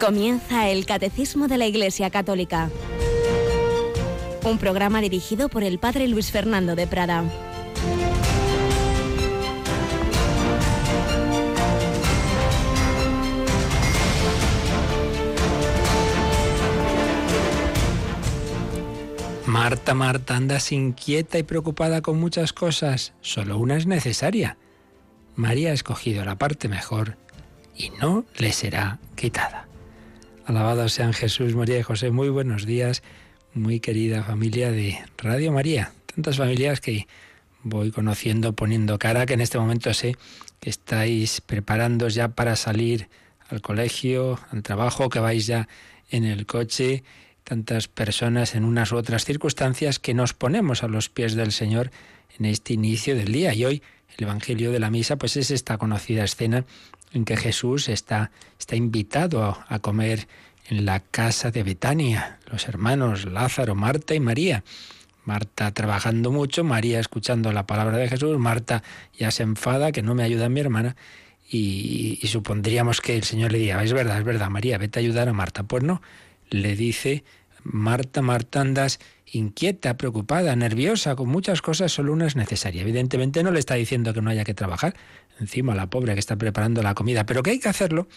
Comienza el Catecismo de la Iglesia Católica. Un programa dirigido por el Padre Luis Fernando de Prada. Marta, Marta, andas inquieta y preocupada con muchas cosas. Solo una es necesaria. María ha escogido la parte mejor y no le será quitada. Alabado sean Jesús, María y José. Muy buenos días, muy querida familia de Radio María. Tantas familias que voy conociendo, poniendo cara, que en este momento sé que estáis preparándoos ya para salir al colegio, al trabajo, que vais ya en el coche. Tantas personas en unas u otras circunstancias que nos ponemos a los pies del Señor en este inicio del día. Y hoy el Evangelio de la Misa, pues es esta conocida escena en que Jesús está, está invitado a, comer en la casa de Betania, los hermanos Lázaro, Marta y María. Marta trabajando mucho, María escuchando la palabra de Jesús, Marta ya se enfada que no me ayuda mi hermana y, y, supondríamos que el Señor le diga, es verdad, es verdad, María, vete a ayudar a Marta. Pues no, le dice, Marta, Marta, andas inquieta, preocupada, nerviosa, con muchas cosas, solo una es necesaria. Evidentemente no le está diciendo que no haya que trabajar, encima la pobre que está preparando la comida, pero que hay que hacerlo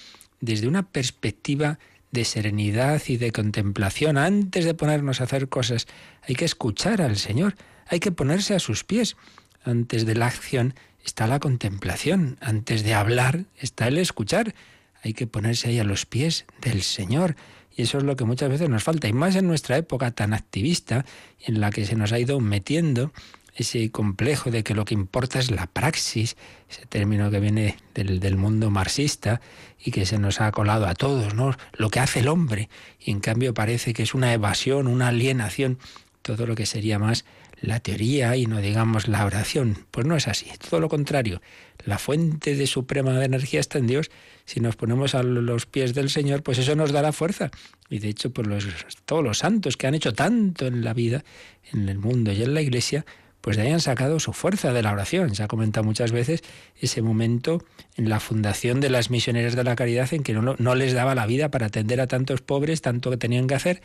desde una perspectiva de serenidad y de contemplación. Antes de ponernos a hacer cosas, hay que escuchar al Señor, hay que ponerse a sus pies. Antes de la acción está la contemplación, antes de hablar está el escuchar. Hay que ponerse ahí a los pies del Señor. Y eso es lo que muchas veces nos falta, y más en nuestra época tan activista, en la que se nos ha ido metiendo ese complejo de que lo que importa es la praxis, ese término que viene del, del, mundo marxista y que se nos ha colado a todos, ¿no? Lo que hace el hombre. Y en cambio parece que es una evasión, una alienación, todo lo que sería más la teoría y no digamos la oración. Pues no es así, todo lo contrario. La fuente de suprema de energía está en Dios. Si nos ponemos a los pies del Señor, pues eso nos dará fuerza. Y de hecho, pues los, todos los santos que han hecho tanto en la vida, en el mundo y en la iglesia, pues de ahí han sacado su fuerza de la oración. Se ha comentado muchas veces ese momento en la fundación de las misioneras de la caridad en que no, no les daba la vida para atender a tantos pobres, tanto que tenían que hacer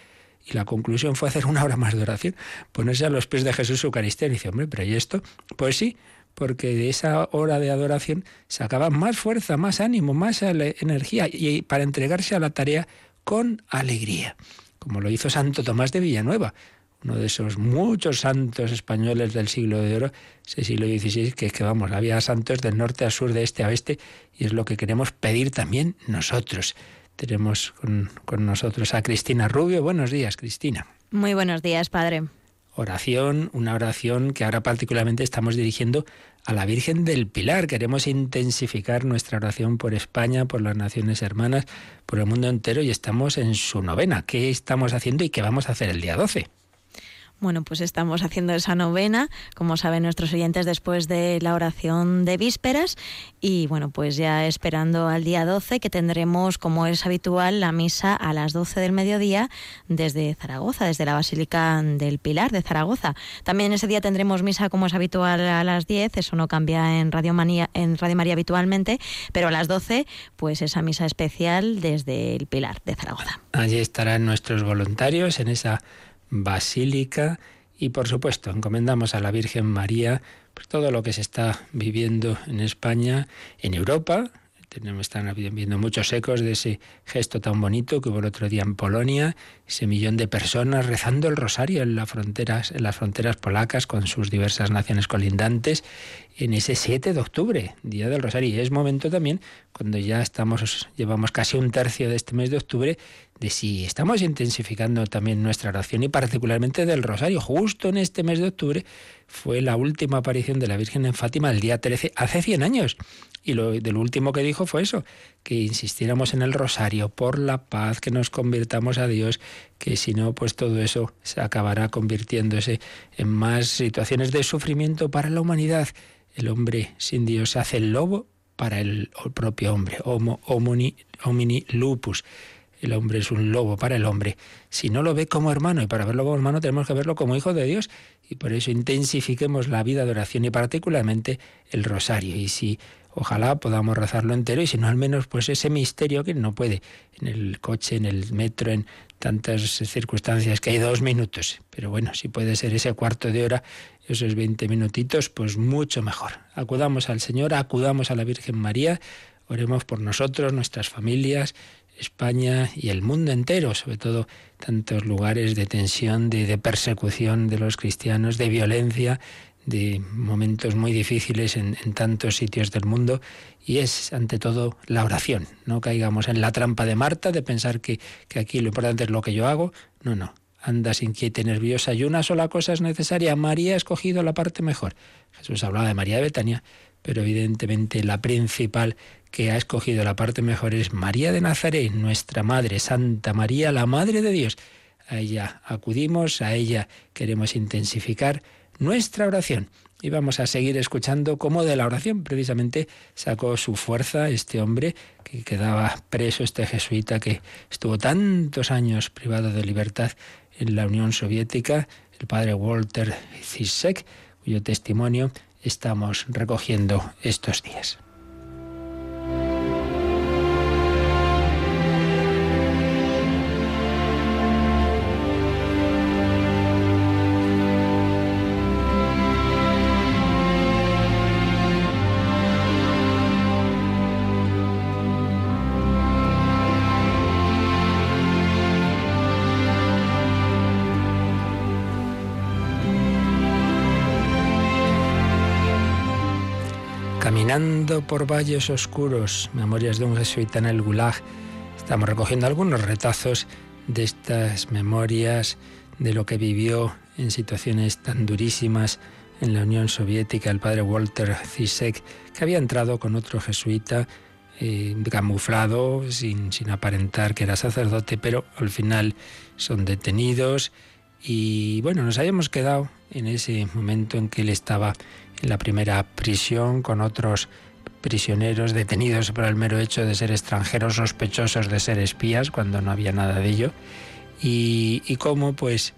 y la conclusión fue hacer una hora más de oración, ponerse a los pies de Jesús Eucaristía. Y dice, hombre, pero ¿y esto? Pues sí, porque de esa hora de adoración sacaba más fuerza, más ánimo, más energía y para entregarse a la tarea con alegría, como lo hizo Santo Tomás de Villanueva, uno de esos muchos santos españoles del siglo de oro, ese siglo XVI, que es que vamos, había santos del norte a sur, de este a oeste, y es lo que queremos pedir también nosotros. Tenemos con, nosotros a Cristina Rubio. Buenos días, Cristina. Muy buenos días, padre. Oración, una oración que ahora particularmente estamos dirigiendo a la Virgen del Pilar. Queremos intensificar nuestra oración por España, por las naciones hermanas, por el mundo entero y estamos en su novena. ¿Qué estamos haciendo y qué vamos a hacer el día 12? Bueno, pues estamos haciendo esa novena, como saben nuestros oyentes, después de la oración de vísperas y bueno, pues ya esperando al día 12 que tendremos, como es habitual, la misa a las 12 del mediodía desde Zaragoza, desde la Basílica del Pilar de Zaragoza. También ese día tendremos misa, como es habitual, a las 10, eso no cambia en Radio, María, en Radio María habitualmente, pero a las 12, pues esa misa especial desde el Pilar de Zaragoza. Allí estarán nuestros voluntarios en esa basílica y por supuesto encomendamos a la Virgen María todo lo que se está viviendo en España, en Europa. Tenemos, están viendo muchos ecos de ese gesto tan bonito que hubo el otro día en Polonia, ese millón de personas rezando el rosario en, las fronteras, en las fronteras polacas con sus diversas naciones colindantes en ese 7 de octubre, Día del Rosario. Y es momento también, cuando ya estamos, llevamos casi un tercio de este mes de octubre, de si estamos intensificando también nuestra oración y particularmente del rosario. Justo en este mes de octubre fue la última aparición de la Virgen en Fátima el día 13, hace 100 años. Y lo del último que dijo fue eso, que insistiéramos en el rosario por la paz, que nos convirtamos a Dios, que si no, pues todo eso se acabará convirtiéndose en más situaciones de sufrimiento para la humanidad. El hombre sin Dios hace el lobo para el, propio hombre, homo homini, homini lupus el hombre es un lobo para el hombre, si no lo ve como hermano, y para verlo como hermano tenemos que verlo como hijo de Dios, y por eso intensifiquemos la vida de oración y particularmente el rosario. Y si ojalá podamos rezarlo entero y si no al menos pues ese misterio que no puede en el coche, en el metro, en tantas circunstancias que hay dos minutos. Pero bueno, si puede ser ese cuarto de hora, esos 20 minutitos, pues mucho mejor. Acudamos al Señor, acudamos a la Virgen María, oremos por nosotros, nuestras familias, España y el mundo entero, sobre todo tantos lugares de tensión, de, persecución de los cristianos, de violencia, de momentos muy difíciles en, tantos sitios del mundo y es ante todo la oración. No caigamos en la trampa de Marta de pensar que, que aquí lo importante es lo que yo hago. No, no. Andas inquieta y nerviosa y una sola cosa es necesaria. María ha escogido la parte mejor. Jesús hablaba de María de Betania, pero evidentemente la principal que ha escogido la parte mejor es María de Nazaret, nuestra Madre, Santa María, la Madre de Dios. A ella acudimos, a ella queremos intensificar nuestra oración. Y vamos a seguir escuchando cómo de la oración precisamente sacó su fuerza este hombre que quedaba preso, este jesuita que estuvo tantos años privado de libertad en la Unión Soviética, el padre Walter Zizek, cuyo testimonio estamos recogiendo estos días. Caminando por valles oscuros, memorias de un jesuita en el Gulag. Estamos recogiendo algunos retazos de estas memorias, de lo que vivió en situaciones tan durísimas en la Unión Soviética el padre Walter Zizek, que había entrado con otro jesuita eh, camuflado, sin, sin aparentar que era sacerdote, pero al final son detenidos y bueno, nos habíamos quedado en ese momento en que él estaba la primera prisión con otros prisioneros detenidos por el mero hecho de ser extranjeros sospechosos de ser espías cuando no había nada de ello. Y, cómo pues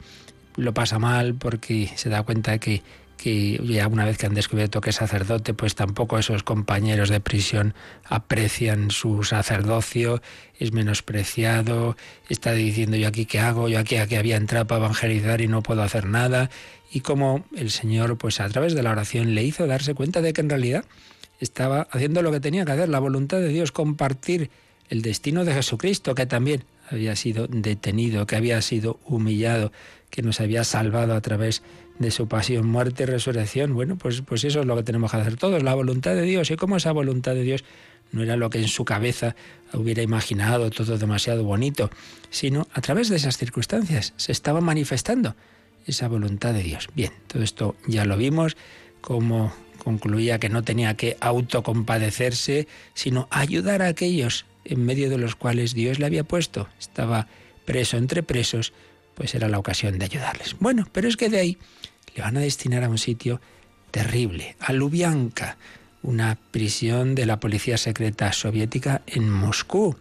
lo pasa mal porque se da cuenta que, que ya una vez que han descubierto que es sacerdote, pues tampoco esos compañeros de prisión aprecian su sacerdocio, es menospreciado, está diciendo yo aquí qué hago, yo aquí, aquí había entrado para evangelizar y no puedo hacer nada, y cómo el Señor, pues a través de la oración, le hizo darse cuenta de que en realidad estaba haciendo lo que tenía que hacer, la voluntad de Dios, compartir el destino de Jesucristo, que también había sido detenido, que había sido humillado, que nos había salvado a través de su pasión, muerte y resurrección. Bueno, pues, pues eso es lo que tenemos que hacer todos, la voluntad de Dios. Y cómo esa voluntad de Dios no era lo que en su cabeza hubiera imaginado, todo demasiado bonito, sino a través de esas circunstancias se estaba manifestando esa voluntad de Dios. Bien, todo esto ya lo vimos, como concluía que no tenía que autocompadecerse, sino ayudar a aquellos en medio de los cuales Dios le había puesto. Estaba preso entre presos, pues era la ocasión de ayudarles. Bueno, pero es que de ahí le van a destinar a un sitio terrible, a Lubyanka, una prisión de la policía secreta soviética en Moscú.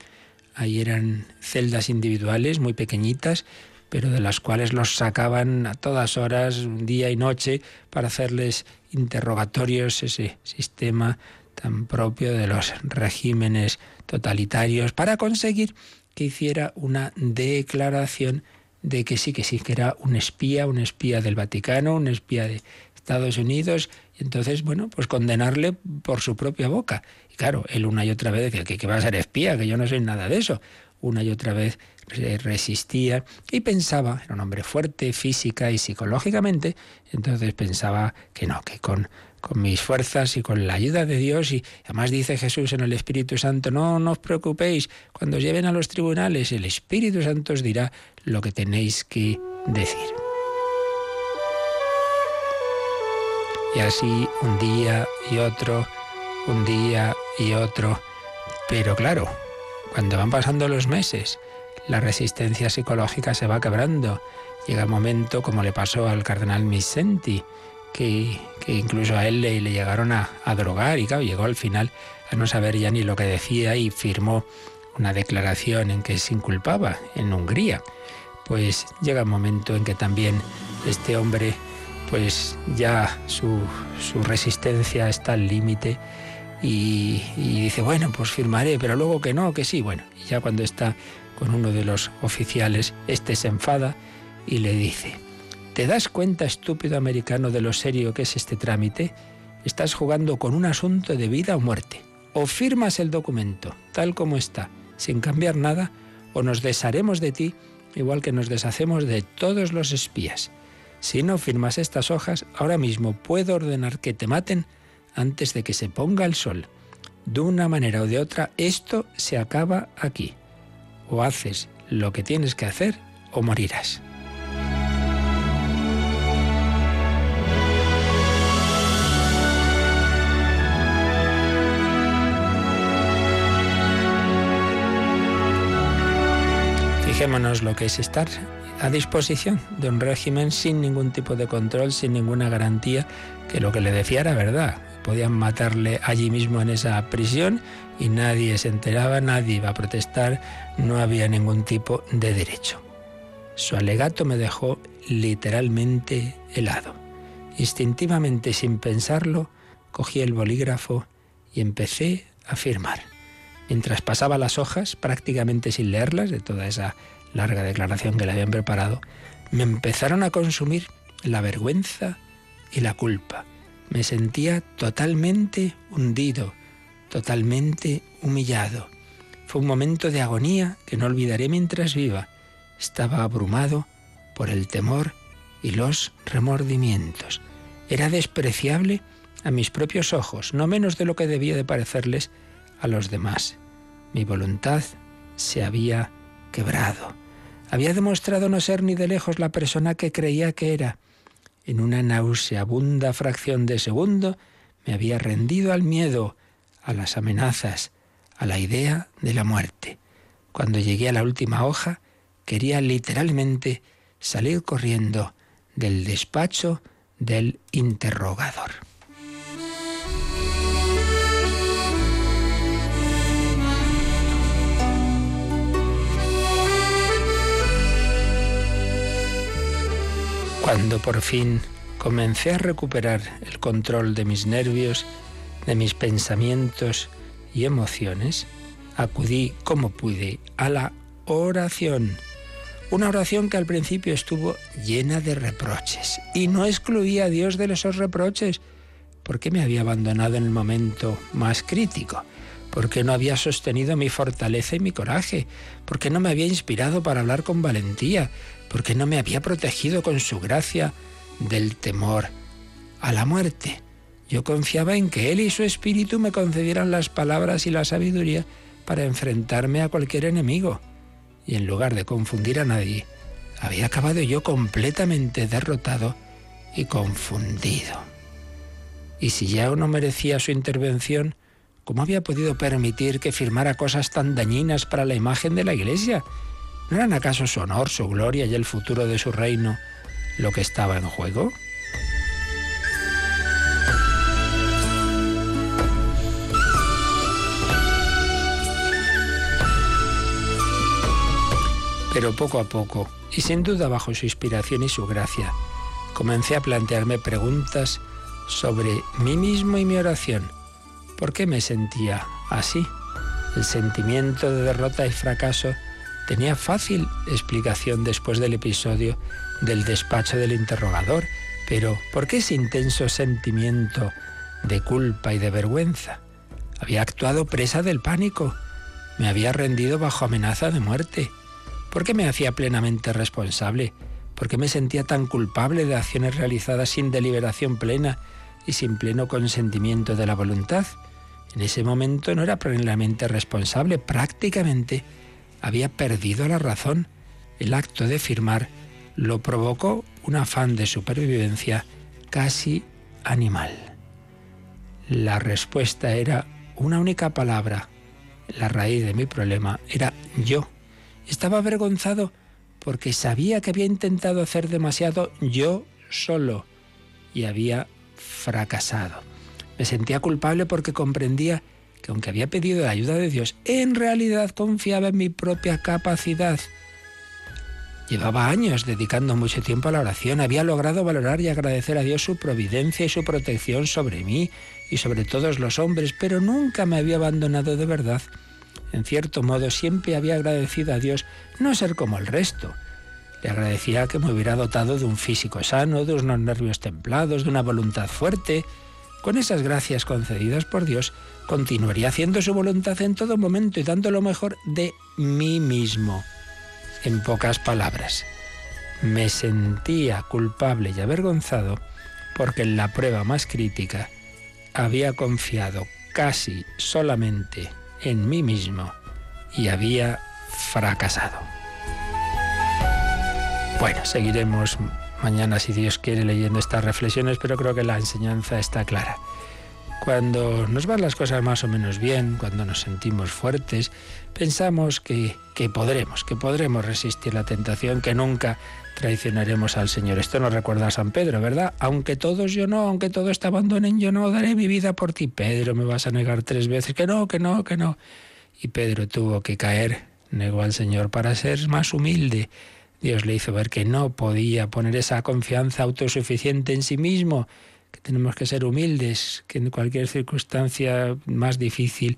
Ahí eran celdas individuales muy pequeñitas pero de las cuales los sacaban a todas horas, día y noche, para hacerles interrogatorios, ese sistema tan propio de los regímenes totalitarios, para conseguir que hiciera una declaración de que sí, que sí, que era un espía, un espía del Vaticano, un espía de Estados Unidos, y entonces, bueno, pues condenarle por su propia boca. Y claro, él una y otra vez decía que, que va a ser espía, que yo no soy nada de eso. Una y otra vez resistía y pensaba, era un hombre fuerte física y psicológicamente, entonces pensaba que no, que con, con mis fuerzas y con la ayuda de Dios, y además dice Jesús en el Espíritu Santo, no, no os preocupéis, cuando os lleven a los tribunales, el Espíritu Santo os dirá lo que tenéis que decir. Y así un día y otro, un día y otro, pero claro, cuando van pasando los meses, la resistencia psicológica se va quebrando. Llega el momento, como le pasó al cardenal Misenti, que, incluso a él le, llegaron a, drogar y claro, llegó al final a no saber ya ni lo que decía y firmó una declaración en que se inculpaba en Hungría. Pues llega el momento en que también este hombre, pues ya su, su resistencia está al límite y, dice, bueno, pues firmaré, pero luego que no, que sí, bueno, y ya cuando está con uno de los oficiales, este se enfada y le dice, ¿te das cuenta, estúpido americano, de lo serio que es este trámite? Estás jugando con un asunto de vida o muerte. O firmas el documento, tal como está, sin cambiar nada, o nos desharemos de ti, igual que nos deshacemos de todos los espías. Si no firmas estas hojas, ahora mismo puedo ordenar que te maten antes de que se ponga el sol. De una manera o de otra, esto se acaba aquí. O haces lo que tienes que hacer o morirás. Fijémonos lo que es estar a disposición de un régimen sin ningún tipo de control, sin ninguna garantía que lo que le decía era verdad. Podían matarle allí mismo en esa prisión y nadie se enteraba, nadie iba a protestar, no había ningún tipo de derecho. Su alegato me dejó literalmente helado. Instintivamente, sin pensarlo, cogí el bolígrafo y empecé a firmar. Mientras pasaba las hojas, prácticamente sin leerlas, de toda esa larga declaración que le habían preparado, me empezaron a consumir la vergüenza y la culpa. Me sentía totalmente hundido, totalmente humillado. Fue un momento de agonía que no olvidaré mientras viva. Estaba abrumado por el temor y los remordimientos. Era despreciable a mis propios ojos, no menos de lo que debía de parecerles a los demás. Mi voluntad se había quebrado. Había demostrado no ser ni de lejos la persona que creía que era. En una nauseabunda fracción de segundo me había rendido al miedo, a las amenazas, a la idea de la muerte. Cuando llegué a la última hoja, quería literalmente salir corriendo del despacho del interrogador. Cuando por fin comencé a recuperar el control de mis nervios, de mis pensamientos y emociones, acudí como pude a la oración. Una oración que al principio estuvo llena de reproches y no excluía a Dios de esos reproches, porque me había abandonado en el momento más crítico, porque no había sostenido mi fortaleza y mi coraje, porque no me había inspirado para hablar con valentía, porque no me había protegido con su gracia del temor a la muerte. Yo confiaba en que Él y su Espíritu me concedieran las palabras y la sabiduría para enfrentarme a cualquier enemigo. Y en lugar de confundir a nadie, había acabado yo completamente derrotado y confundido. Y si ya no merecía su intervención, ¿cómo había podido permitir que firmara cosas tan dañinas para la imagen de la Iglesia? ¿No eran acaso su honor, su gloria y el futuro de su reino lo que estaba en juego? Pero poco a poco, y sin duda bajo su inspiración y su gracia, comencé a plantearme preguntas sobre mí mismo y mi oración. ¿Por qué me sentía así? El sentimiento de derrota y fracaso tenía fácil explicación después del episodio del despacho del interrogador, pero ¿por qué ese intenso sentimiento de culpa y de vergüenza? Había actuado presa del pánico, me había rendido bajo amenaza de muerte. ¿Por qué me hacía plenamente responsable? ¿Por qué me sentía tan culpable de acciones realizadas sin deliberación plena y sin pleno consentimiento de la voluntad? En ese momento no era plenamente responsable, prácticamente había perdido la razón. El acto de firmar lo provocó un afán de supervivencia casi animal. La respuesta era una única palabra. La raíz de mi problema era yo. Estaba avergonzado porque sabía que había intentado hacer demasiado yo solo y había fracasado. Me sentía culpable porque comprendía que aunque había pedido la ayuda de Dios, en realidad confiaba en mi propia capacidad. Llevaba años dedicando mucho tiempo a la oración, había logrado valorar y agradecer a Dios su providencia y su protección sobre mí y sobre todos los hombres, pero nunca me había abandonado de verdad. En cierto modo siempre había agradecido a Dios no ser como el resto. Le agradecía que me hubiera dotado de un físico sano, de unos nervios templados, de una voluntad fuerte. Con esas gracias concedidas por Dios, continuaría haciendo su voluntad en todo momento y dando lo mejor de mí mismo. En pocas palabras, me sentía culpable y avergonzado porque en la prueba más crítica había confiado casi solamente en mí mismo y había fracasado. Bueno, seguiremos mañana, si Dios quiere, leyendo estas reflexiones, pero creo que la enseñanza está clara. Cuando nos van las cosas más o menos bien, cuando nos sentimos fuertes, pensamos que, que, podremos, que podremos resistir la tentación, que nunca traicionaremos al Señor. Esto nos recuerda a San Pedro, ¿verdad? Aunque todos yo no, aunque todos te abandonen, yo no daré mi vida por ti. Pedro, me vas a negar tres veces, que no, que no, que no. Y Pedro tuvo que caer, negó al Señor para ser más humilde. Dios le hizo ver que no podía poner esa confianza autosuficiente en sí mismo que tenemos que ser humildes, que en cualquier circunstancia más difícil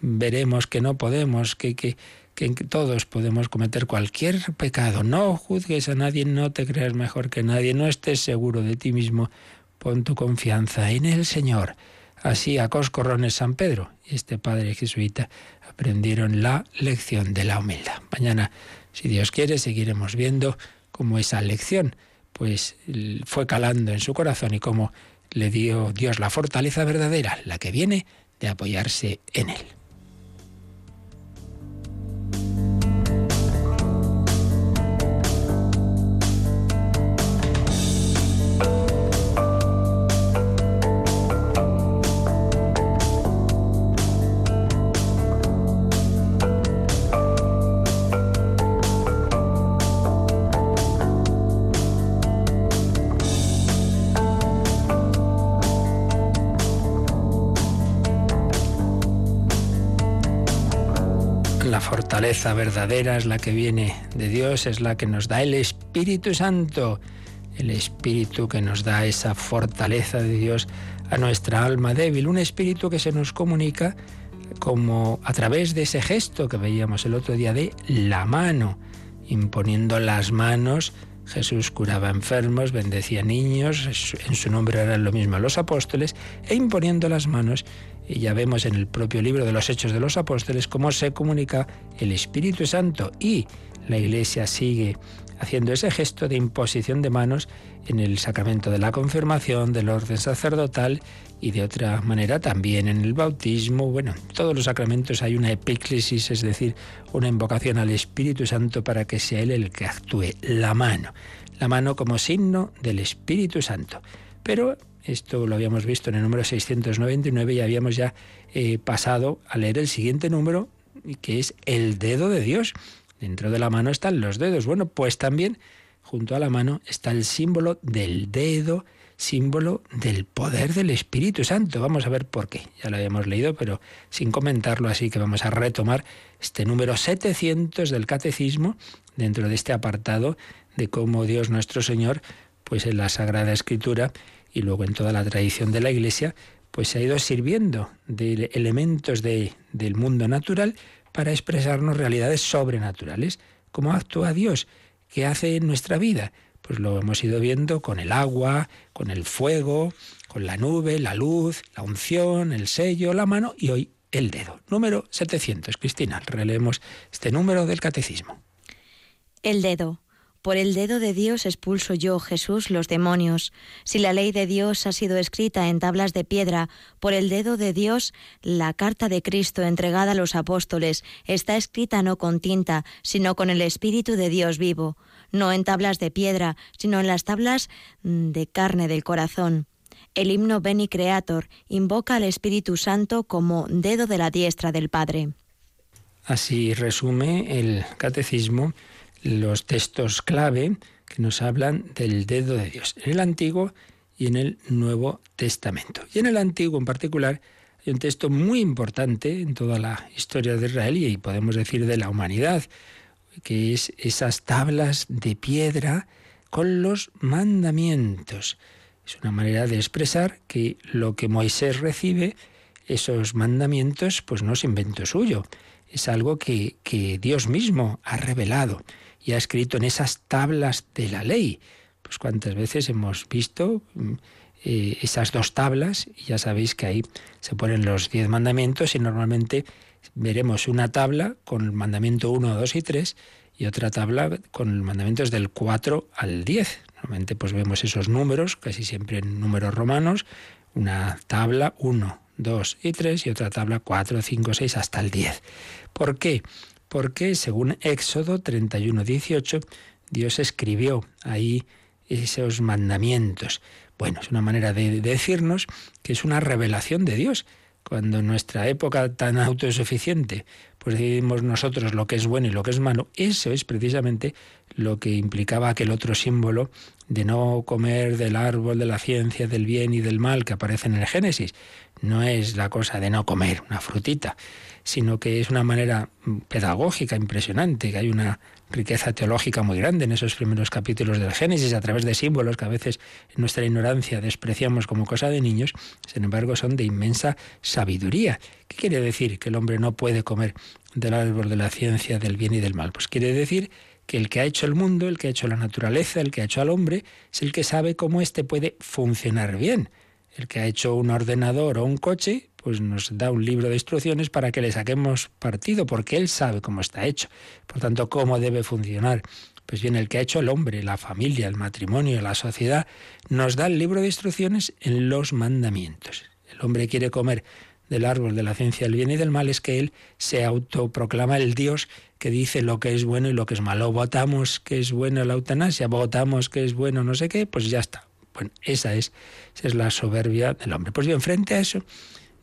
veremos que no podemos, que, que, que todos podemos cometer cualquier pecado. No juzgues a nadie, no te creas mejor que nadie, no estés seguro de ti mismo. Pon tu confianza en el Señor. Así a Coscorrones San Pedro y este padre jesuita aprendieron la lección de la humildad. Mañana, si Dios quiere, seguiremos viendo cómo esa lección pues fue calando en su corazón y cómo le dio Dios la fortaleza verdadera, la que viene de apoyarse en Él. Fortaleza verdadera es la que viene de Dios, es la que nos da el Espíritu Santo, el Espíritu que nos da esa fortaleza de Dios a nuestra alma débil, un Espíritu que se nos comunica como a través de ese gesto que veíamos el otro día de la mano, imponiendo las manos. Jesús curaba enfermos, bendecía niños, en su nombre eran lo mismo los apóstoles, e imponiendo las manos y ya vemos en el propio libro de los Hechos de los Apóstoles cómo se comunica el Espíritu Santo y la Iglesia sigue haciendo ese gesto de imposición de manos en el sacramento de la confirmación, del orden sacerdotal y de otra manera también en el bautismo. Bueno, en todos los sacramentos hay una epíclesis, es decir, una invocación al Espíritu Santo para que sea Él el que actúe. La mano, la mano como signo del Espíritu Santo. Pero esto lo habíamos visto en el número 699 y habíamos ya eh, pasado a leer el siguiente número, que es el dedo de Dios. Dentro de la mano están los dedos. Bueno, pues también junto a la mano está el símbolo del dedo, símbolo del poder del Espíritu Santo. Vamos a ver por qué. Ya lo habíamos leído, pero sin comentarlo, así que vamos a retomar este número 700 del Catecismo dentro de este apartado de cómo Dios nuestro Señor, pues en la Sagrada Escritura, y luego en toda la tradición de la Iglesia, pues se ha ido sirviendo de elementos de, del mundo natural para expresarnos realidades sobrenaturales. ¿Cómo actúa Dios? ¿Qué hace en nuestra vida? Pues lo hemos ido viendo con el agua, con el fuego, con la nube, la luz, la unción, el sello, la mano y hoy el dedo. Número 700. Cristina, releemos este número del catecismo. El dedo. Por el dedo de Dios expulso yo, Jesús, los demonios. Si la ley de Dios ha sido escrita en tablas de piedra, por el dedo de Dios, la carta de Cristo entregada a los apóstoles está escrita no con tinta, sino con el Espíritu de Dios vivo, no en tablas de piedra, sino en las tablas mm, de carne del corazón. El himno Beni Creator invoca al Espíritu Santo como dedo de la diestra del Padre. Así resume el catecismo los textos clave que nos hablan del dedo de Dios, en el Antiguo y en el Nuevo Testamento. Y en el Antiguo en particular hay un texto muy importante en toda la historia de Israel y podemos decir de la humanidad, que es esas tablas de piedra con los mandamientos. Es una manera de expresar que lo que Moisés recibe, esos mandamientos, pues no es invento suyo, es algo que, que Dios mismo ha revelado y ha escrito en esas tablas de la ley. Pues cuántas veces hemos visto mm, eh, esas dos tablas, y ya sabéis que ahí se ponen los diez mandamientos y normalmente veremos una tabla con el mandamiento 1, 2 y 3 y otra tabla con los mandamientos del 4 al 10. Normalmente pues vemos esos números, casi siempre en números romanos, una tabla 1, 2 y 3 y otra tabla 4, 5, 6 hasta el 10. ¿Por qué? Porque según Éxodo 31, 18, Dios escribió ahí esos mandamientos. Bueno, es una manera de decirnos que es una revelación de Dios. Cuando en nuestra época tan autosuficiente, pues decidimos nosotros lo que es bueno y lo que es malo, eso es precisamente lo que implicaba aquel otro símbolo de no comer del árbol de la ciencia del bien y del mal que aparece en el Génesis. No es la cosa de no comer una frutita, sino que es una manera pedagógica impresionante, que hay una riqueza teológica muy grande en esos primeros capítulos del Génesis, a través de símbolos que a veces en nuestra ignorancia despreciamos como cosa de niños, sin embargo son de inmensa sabiduría. ¿Qué quiere decir que el hombre no puede comer del árbol de la ciencia del bien y del mal? Pues quiere decir que el que ha hecho el mundo, el que ha hecho la naturaleza, el que ha hecho al hombre, es el que sabe cómo éste puede funcionar bien. El que ha hecho un ordenador o un coche, pues nos da un libro de instrucciones para que le saquemos partido, porque él sabe cómo está hecho. Por tanto, cómo debe funcionar. Pues bien, el que ha hecho el hombre, la familia, el matrimonio, la sociedad, nos da el libro de instrucciones en los mandamientos. El hombre quiere comer del árbol de la ciencia del bien y del mal, es que él se autoproclama el Dios que dice lo que es bueno y lo que es malo. Votamos que es bueno la eutanasia, votamos que es bueno no sé qué, pues ya está. Bueno, esa es, esa es la soberbia del hombre. Pues bien, frente a eso,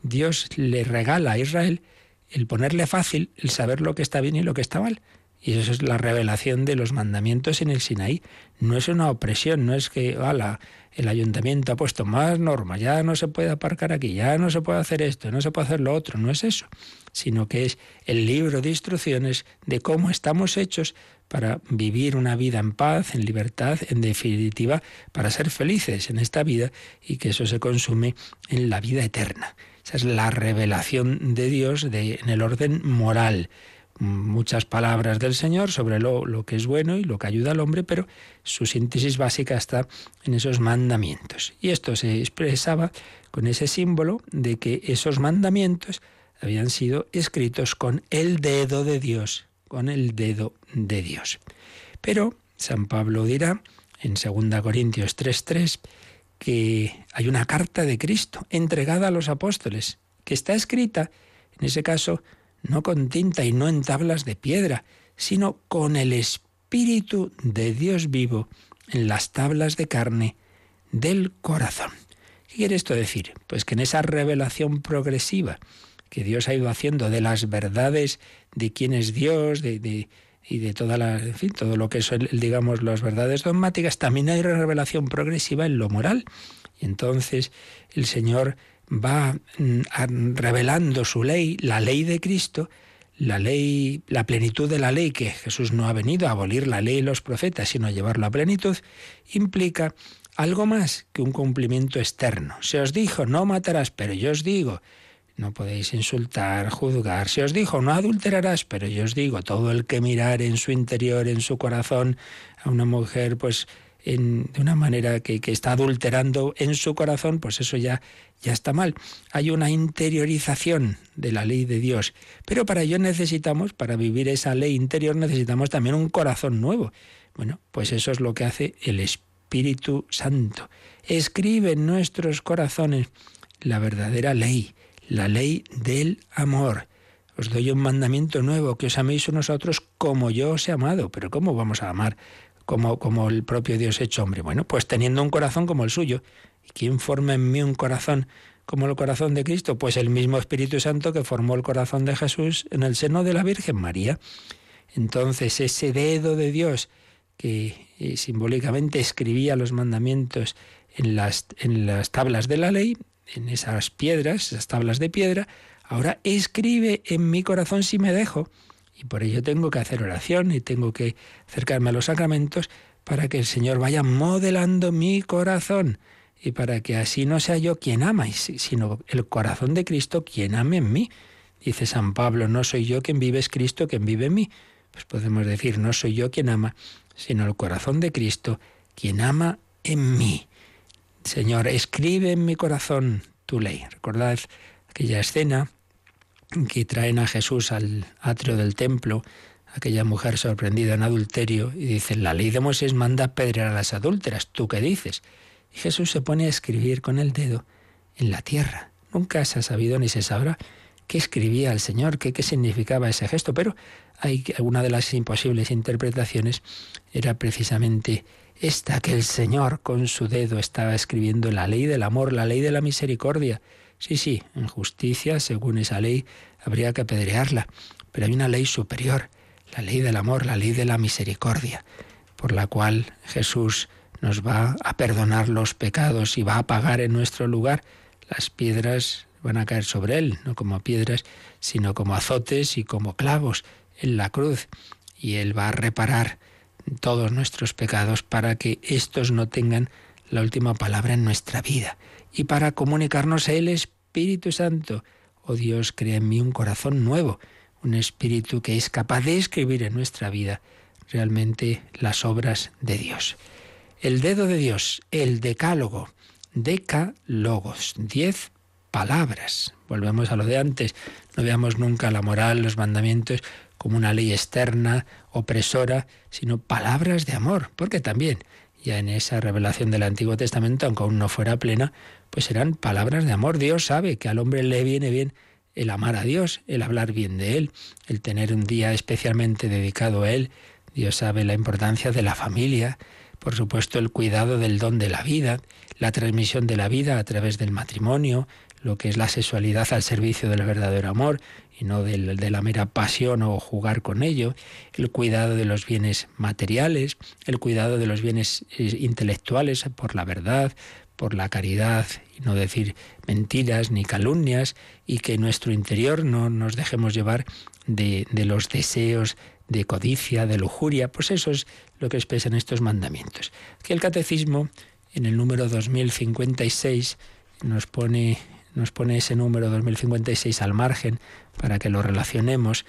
Dios le regala a Israel el ponerle fácil el saber lo que está bien y lo que está mal. Y eso es la revelación de los mandamientos en el Sinaí. No es una opresión, no es que ala, el ayuntamiento ha puesto más normas, ya no se puede aparcar aquí, ya no se puede hacer esto, no se puede hacer lo otro, no es eso, sino que es el libro de instrucciones de cómo estamos hechos para vivir una vida en paz, en libertad, en definitiva, para ser felices en esta vida y que eso se consume en la vida eterna. Esa es la revelación de Dios en el orden moral. Muchas palabras del Señor sobre lo, lo que es bueno y lo que ayuda al hombre, pero su síntesis básica está en esos mandamientos. Y esto se expresaba con ese símbolo de que esos mandamientos habían sido escritos con el dedo de Dios, con el dedo de Dios. Pero San Pablo dirá en 2 Corintios 3:3 que hay una carta de Cristo entregada a los apóstoles, que está escrita, en ese caso, no con tinta y no en tablas de piedra, sino con el Espíritu de Dios vivo en las tablas de carne del corazón. ¿Qué quiere esto decir? Pues que en esa revelación progresiva que Dios ha ido haciendo de las verdades de quién es Dios, de, de y de toda la, en fin, todo lo que son, digamos, las verdades dogmáticas, también hay revelación progresiva en lo moral. Y entonces el Señor va mm, revelando su ley, la ley de Cristo, la ley, la plenitud de la ley, que Jesús no ha venido a abolir la ley y los profetas, sino a llevarla a plenitud, implica algo más que un cumplimiento externo. Se os dijo, no matarás, pero yo os digo, no podéis insultar, juzgar. Se os dijo, no adulterarás, pero yo os digo, todo el que mirar en su interior, en su corazón, a una mujer, pues en, de una manera que, que, está adulterando en su corazón, pues eso ya, ya está mal. Hay una interiorización de la ley de Dios. Pero para ello necesitamos, para vivir esa ley interior, necesitamos también un corazón nuevo. Bueno, pues eso es lo que hace el Espíritu Santo. Escribe en nuestros corazones la verdadera ley la ley del amor. Os doy un mandamiento nuevo, que os améis unos a otros como yo os he amado. Pero ¿cómo vamos a amar como, como el propio Dios hecho hombre? Bueno, pues teniendo un corazón como el suyo. ¿Y quién forma en mí un corazón como el corazón de Cristo? Pues el mismo Espíritu Santo que formó el corazón de Jesús en el seno de la Virgen María. Entonces ese dedo de Dios que eh, simbólicamente escribía los mandamientos en las, en las tablas de la ley, en esas piedras, esas tablas de piedra, ahora escribe en mi corazón si me dejo. Y por ello tengo que hacer oración y tengo que acercarme a los sacramentos para que el Señor vaya modelando mi corazón y para que así no sea yo quien ama, sino el corazón de Cristo quien ame en mí. Dice San Pablo, no soy yo quien vive, es Cristo quien vive en mí. Pues podemos decir, no soy yo quien ama, sino el corazón de Cristo quien ama en mí. Señor, escribe en mi corazón tu ley. Recordad aquella escena que traen a Jesús al atrio del templo, aquella mujer sorprendida en adulterio, y dice, la ley de Moisés manda apedrear a las adúlteras, ¿tú qué dices? Y Jesús se pone a escribir con el dedo en la tierra. Nunca se ha sabido ni se sabrá qué escribía el Señor, qué, qué significaba ese gesto, pero hay una de las imposibles interpretaciones era precisamente esta, que el Señor con su dedo estaba escribiendo la ley del amor, la ley de la misericordia. Sí, sí, en justicia, según esa ley, habría que apedrearla, pero hay una ley superior, la ley del amor, la ley de la misericordia, por la cual Jesús nos va a perdonar los pecados y va a pagar en nuestro lugar. Las piedras van a caer sobre él, no como piedras, sino como azotes y como clavos en la cruz. Y él va a reparar todos nuestros pecados para que estos no tengan la última palabra en nuestra vida y para comunicarnos el Espíritu Santo. Oh Dios, crea en mí un corazón nuevo, un espíritu que es capaz de escribir en nuestra vida realmente las obras de Dios. El dedo de Dios, el decálogo, decálogos, diez palabras. Volvemos a lo de antes, no veamos nunca la moral, los mandamientos como una ley externa, opresora, sino palabras de amor, porque también ya en esa revelación del Antiguo Testamento, aunque aún no fuera plena, pues eran palabras de amor. Dios sabe que al hombre le viene bien el amar a Dios, el hablar bien de Él, el tener un día especialmente dedicado a Él. Dios sabe la importancia de la familia, por supuesto el cuidado del don de la vida, la transmisión de la vida a través del matrimonio, lo que es la sexualidad al servicio del verdadero amor y no de la mera pasión o jugar con ello, el cuidado de los bienes materiales, el cuidado de los bienes eh, intelectuales por la verdad, por la caridad y no decir mentiras ni calumnias y que nuestro interior no nos dejemos llevar de, de los deseos de codicia, de lujuria, pues eso es lo que expresan estos mandamientos. Que el catecismo en el número 2056 nos pone nos pone ese número 2056 al margen para que lo relacionemos,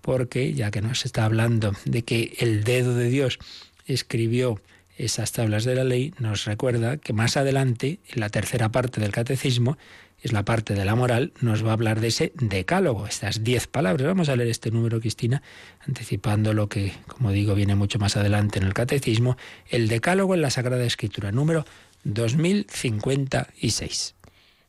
porque ya que nos está hablando de que el dedo de Dios escribió esas tablas de la ley, nos recuerda que más adelante, en la tercera parte del catecismo, es la parte de la moral, nos va a hablar de ese decálogo, estas diez palabras. Vamos a leer este número, Cristina, anticipando lo que, como digo, viene mucho más adelante en el catecismo, el decálogo en la Sagrada Escritura, número 2056.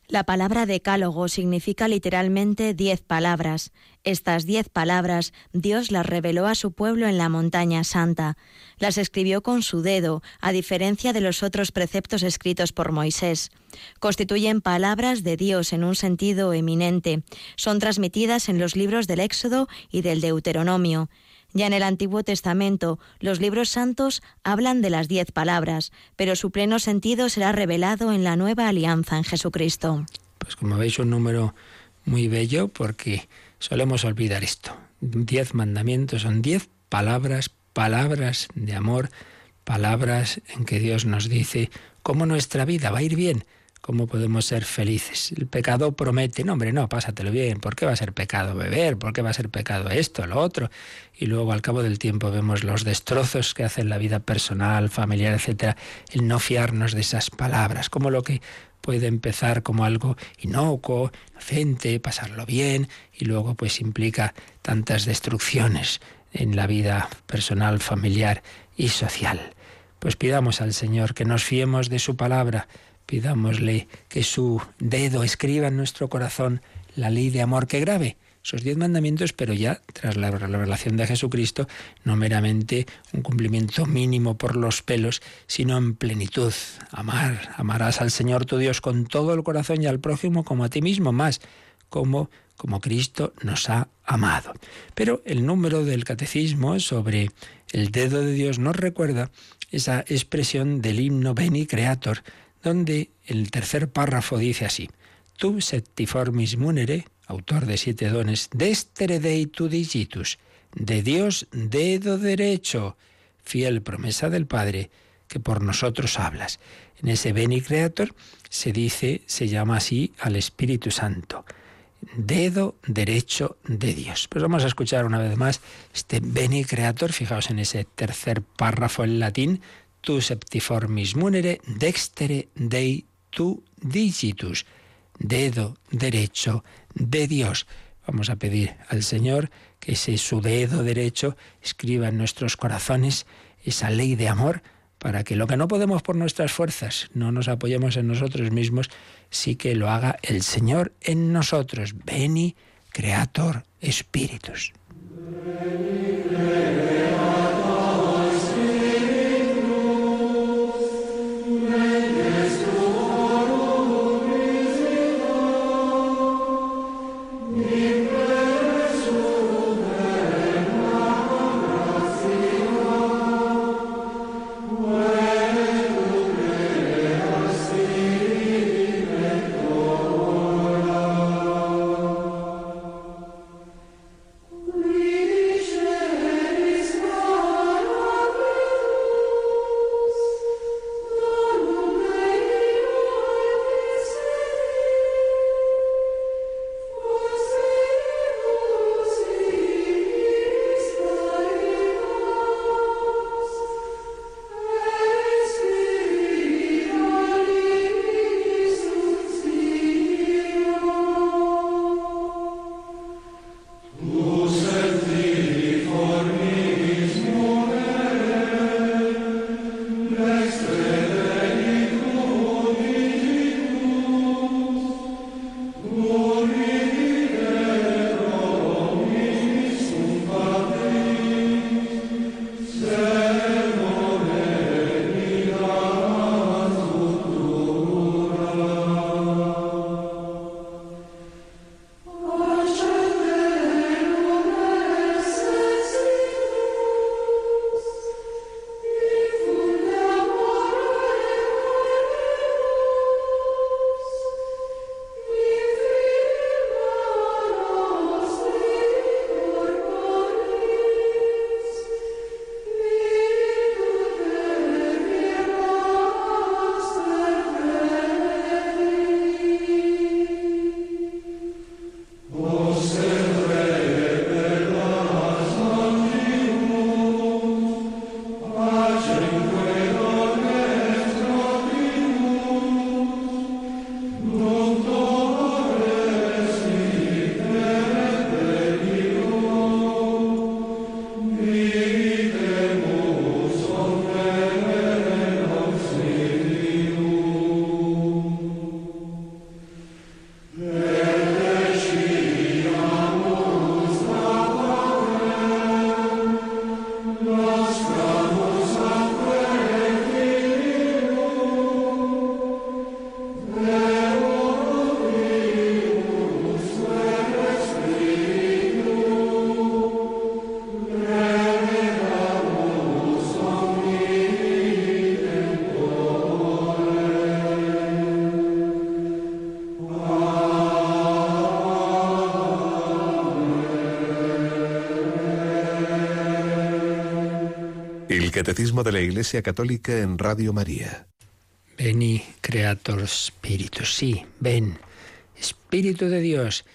La palabra decálogo significa literalmente diez palabras. Estas diez palabras Dios las reveló a su pueblo en la montaña santa. Las escribió con su dedo, a diferencia de los otros preceptos escritos por Moisés. Constituyen palabras de Dios en un sentido eminente. Son transmitidas en los libros del Éxodo y del Deuteronomio. Ya en el Antiguo Testamento, los libros santos hablan de las diez palabras, pero su pleno sentido será revelado en la nueva alianza en Jesucristo. Pues como veis, un número muy bello porque solemos olvidar esto. Diez mandamientos son diez palabras, palabras de amor, palabras en que Dios nos dice cómo nuestra vida va a ir bien ¿Cómo podemos ser felices? El pecado promete, no hombre, no, pásatelo bien, ¿por qué va a ser pecado beber? ¿Por qué va a ser pecado esto, lo otro? Y luego al cabo del tiempo vemos los destrozos que hacen la vida personal, familiar, etcétera, el no fiarnos de esas palabras, como lo que puede empezar como algo inocuo, inocente, pasarlo bien, y luego pues implica tantas destrucciones en la vida personal, familiar y social. Pues pidamos al Señor que nos fiemos de su palabra, Pidámosle que su dedo escriba en nuestro corazón la ley de amor que grave esos diez mandamientos, pero ya tras la revelación de Jesucristo, no meramente un cumplimiento mínimo por los pelos, sino en plenitud. Amar, amarás al Señor tu Dios con todo el corazón y al prójimo como a ti mismo, más como como Cristo nos ha amado. Pero el número del catecismo sobre el dedo de Dios nos recuerda esa expresión del himno Beni Creator donde el tercer párrafo dice así, Tu septiformis munere, autor de siete dones, destere dei tu digitus, de Dios, dedo derecho, fiel promesa del Padre, que por nosotros hablas. En ese Beni Creator se dice, se llama así al Espíritu Santo, dedo derecho de Dios. Pues vamos a escuchar una vez más este Beni Creator, fijaos en ese tercer párrafo en latín, tu septiformis munere dextere dei tu digitus, dedo derecho de Dios. Vamos a pedir al Señor que ese su dedo derecho escriba en nuestros corazones esa ley de amor para que lo que no podemos por nuestras fuerzas, no nos apoyemos en nosotros mismos, sí que lo haga el Señor en nosotros. Veni, Creator, Espíritus. Catecismo de la Iglesia Católica en Radio María. Veni, Creator Spiritus. Sí, ven, Espíritu de Dios.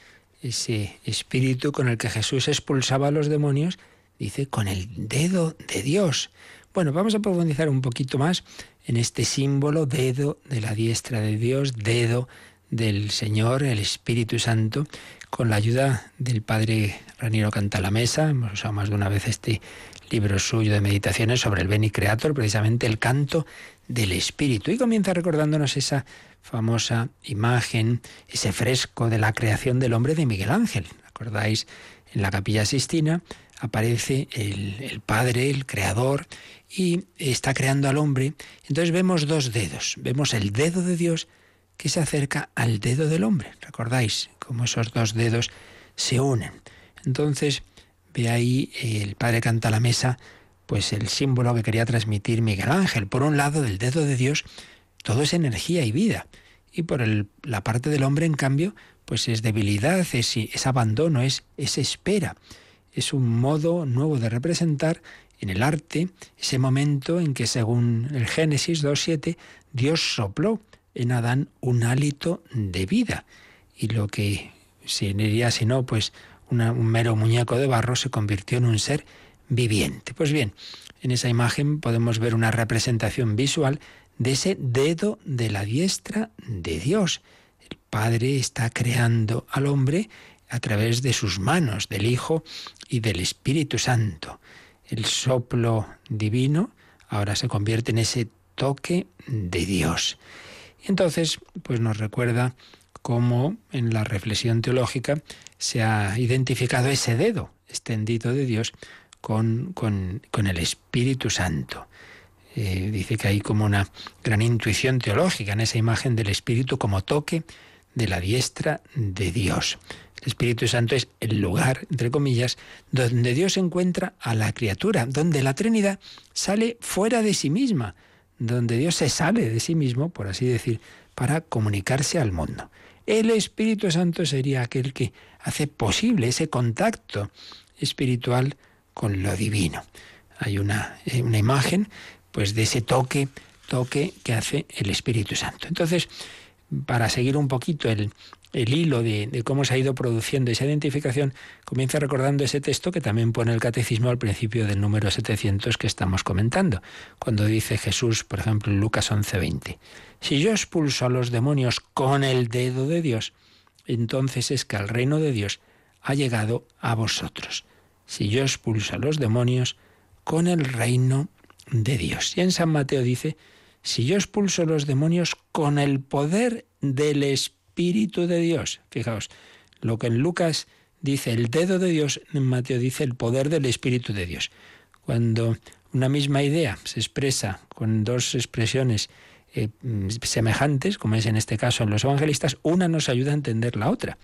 Ese espíritu con el que Jesús expulsaba a los demonios, dice, con el dedo de Dios. Bueno, vamos a profundizar un poquito más en este símbolo, dedo de la diestra de Dios, dedo del Señor, el Espíritu Santo, con la ayuda del Padre Raniero Cantalamesa. Hemos usado más de una vez este libro suyo de meditaciones sobre el Beni Creator, precisamente el canto del Espíritu. Y comienza recordándonos esa famosa imagen, ese fresco de la creación del hombre de Miguel Ángel. ¿Acordáis? En la capilla Sistina aparece el, el Padre, el Creador, y está creando al hombre. Entonces vemos dos dedos. Vemos el dedo de Dios que se acerca al dedo del hombre. ¿Recordáis cómo esos dos dedos se unen? Entonces, Ve ahí el padre canta a la mesa, pues el símbolo que quería transmitir Miguel Ángel. Por un lado, del dedo de Dios, todo es energía y vida. Y por la parte del hombre, en cambio, pues es debilidad, es, es abandono, es, es espera. es un modo nuevo de representar en el arte ese momento en que, según el Génesis 2.7, Dios sopló en Adán un hálito de vida. Y lo que sería, si no, pues un mero muñeco de barro se convirtió en un ser viviente. Pues bien, en esa imagen podemos ver una representación visual de ese dedo de la diestra de Dios. El Padre está creando al hombre a través de sus manos, del Hijo y del Espíritu Santo. El soplo divino ahora se convierte en ese toque de Dios. Y entonces, pues nos recuerda cómo en la reflexión teológica se ha identificado ese dedo extendido de Dios con, con, el Espíritu Santo. Eh, dice que hay como una gran intuición teológica en esa imagen del Espíritu como toque de la diestra de Dios. El Espíritu Santo es el lugar, entre comillas, donde Dios encuentra a la criatura, donde la Trinidad sale fuera de sí misma, donde Dios se sale de sí mismo, por así decir, para comunicarse al mundo. El Espíritu Santo sería aquel que hace posible ese contacto espiritual con lo divino. Hay una, eh, una imagen pues de ese toque, toque que hace el Espíritu Santo. Entonces, para seguir un poquito el, el hilo de, cómo se ha ido produciendo esa identificación, comienza recordando ese texto que también pone el catecismo al principio del número 700 que estamos comentando, cuando dice Jesús, por ejemplo, en Lucas 11:20, si yo expulso a los demonios con el dedo de Dios, entonces es que el reino de Dios ha llegado a vosotros. Si yo expulso a los demonios con el reino de Dios. Y en San Mateo dice, si yo expulso a los demonios con el poder del Espíritu de Dios. Fijaos, lo que en Lucas dice el dedo de Dios, en Mateo dice el poder del Espíritu de Dios. Cuando una misma idea se expresa con dos expresiones eh, semejantes, como es en este caso en los evangelistas, una nos ayuda a entender la otra.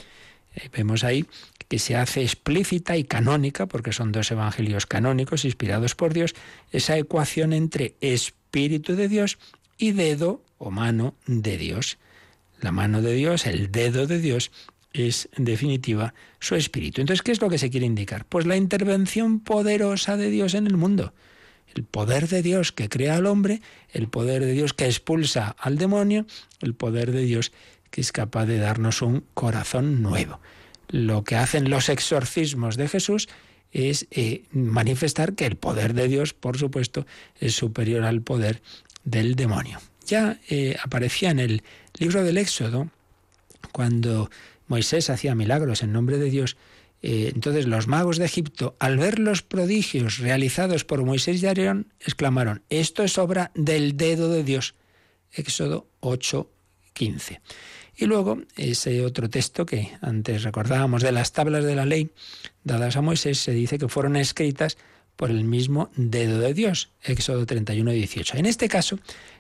Eh, vemos ahí que se hace explícita y canónica, porque son dos evangelios canónicos inspirados por Dios, esa ecuación entre Espíritu de Dios y dedo o mano de Dios. La mano de Dios, el dedo de Dios, es en definitiva su espíritu. Entonces, ¿qué es lo que se quiere indicar? Pues la intervención poderosa de Dios en el mundo el poder de Dios que crea al hombre, el poder de Dios que expulsa al demonio, el poder de Dios que es capaz de darnos un corazón nuevo. Lo que hacen los exorcismos de Jesús es eh, manifestar que el poder de Dios, por supuesto, es superior al poder del demonio. Ya eh, aparecía en el libro del Éxodo, cuando Moisés hacía milagros en nombre de Dios, eh, entonces los magos de Egipto, al ver los prodigios realizados por Moisés y Aarón, exclamaron, esto es obra del dedo de Dios. Éxodo 8, 15. Y luego ese otro texto que antes recordábamos de las tablas de la ley dadas a Moisés, se dice que fueron escritas por el mismo dedo de Dios, Éxodo 31, 18. En este caso,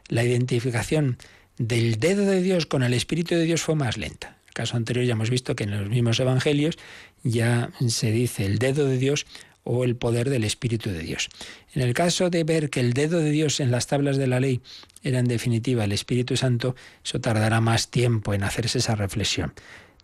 la identificación del dedo de Dios con el Espíritu de Dios fue más lenta caso anterior ya hemos visto que en los mismos evangelios ya se dice el dedo de Dios o el poder del Espíritu de Dios. En el caso de ver que el dedo de Dios en las tablas de la ley era en definitiva el Espíritu Santo, eso tardará más tiempo en hacerse esa reflexión.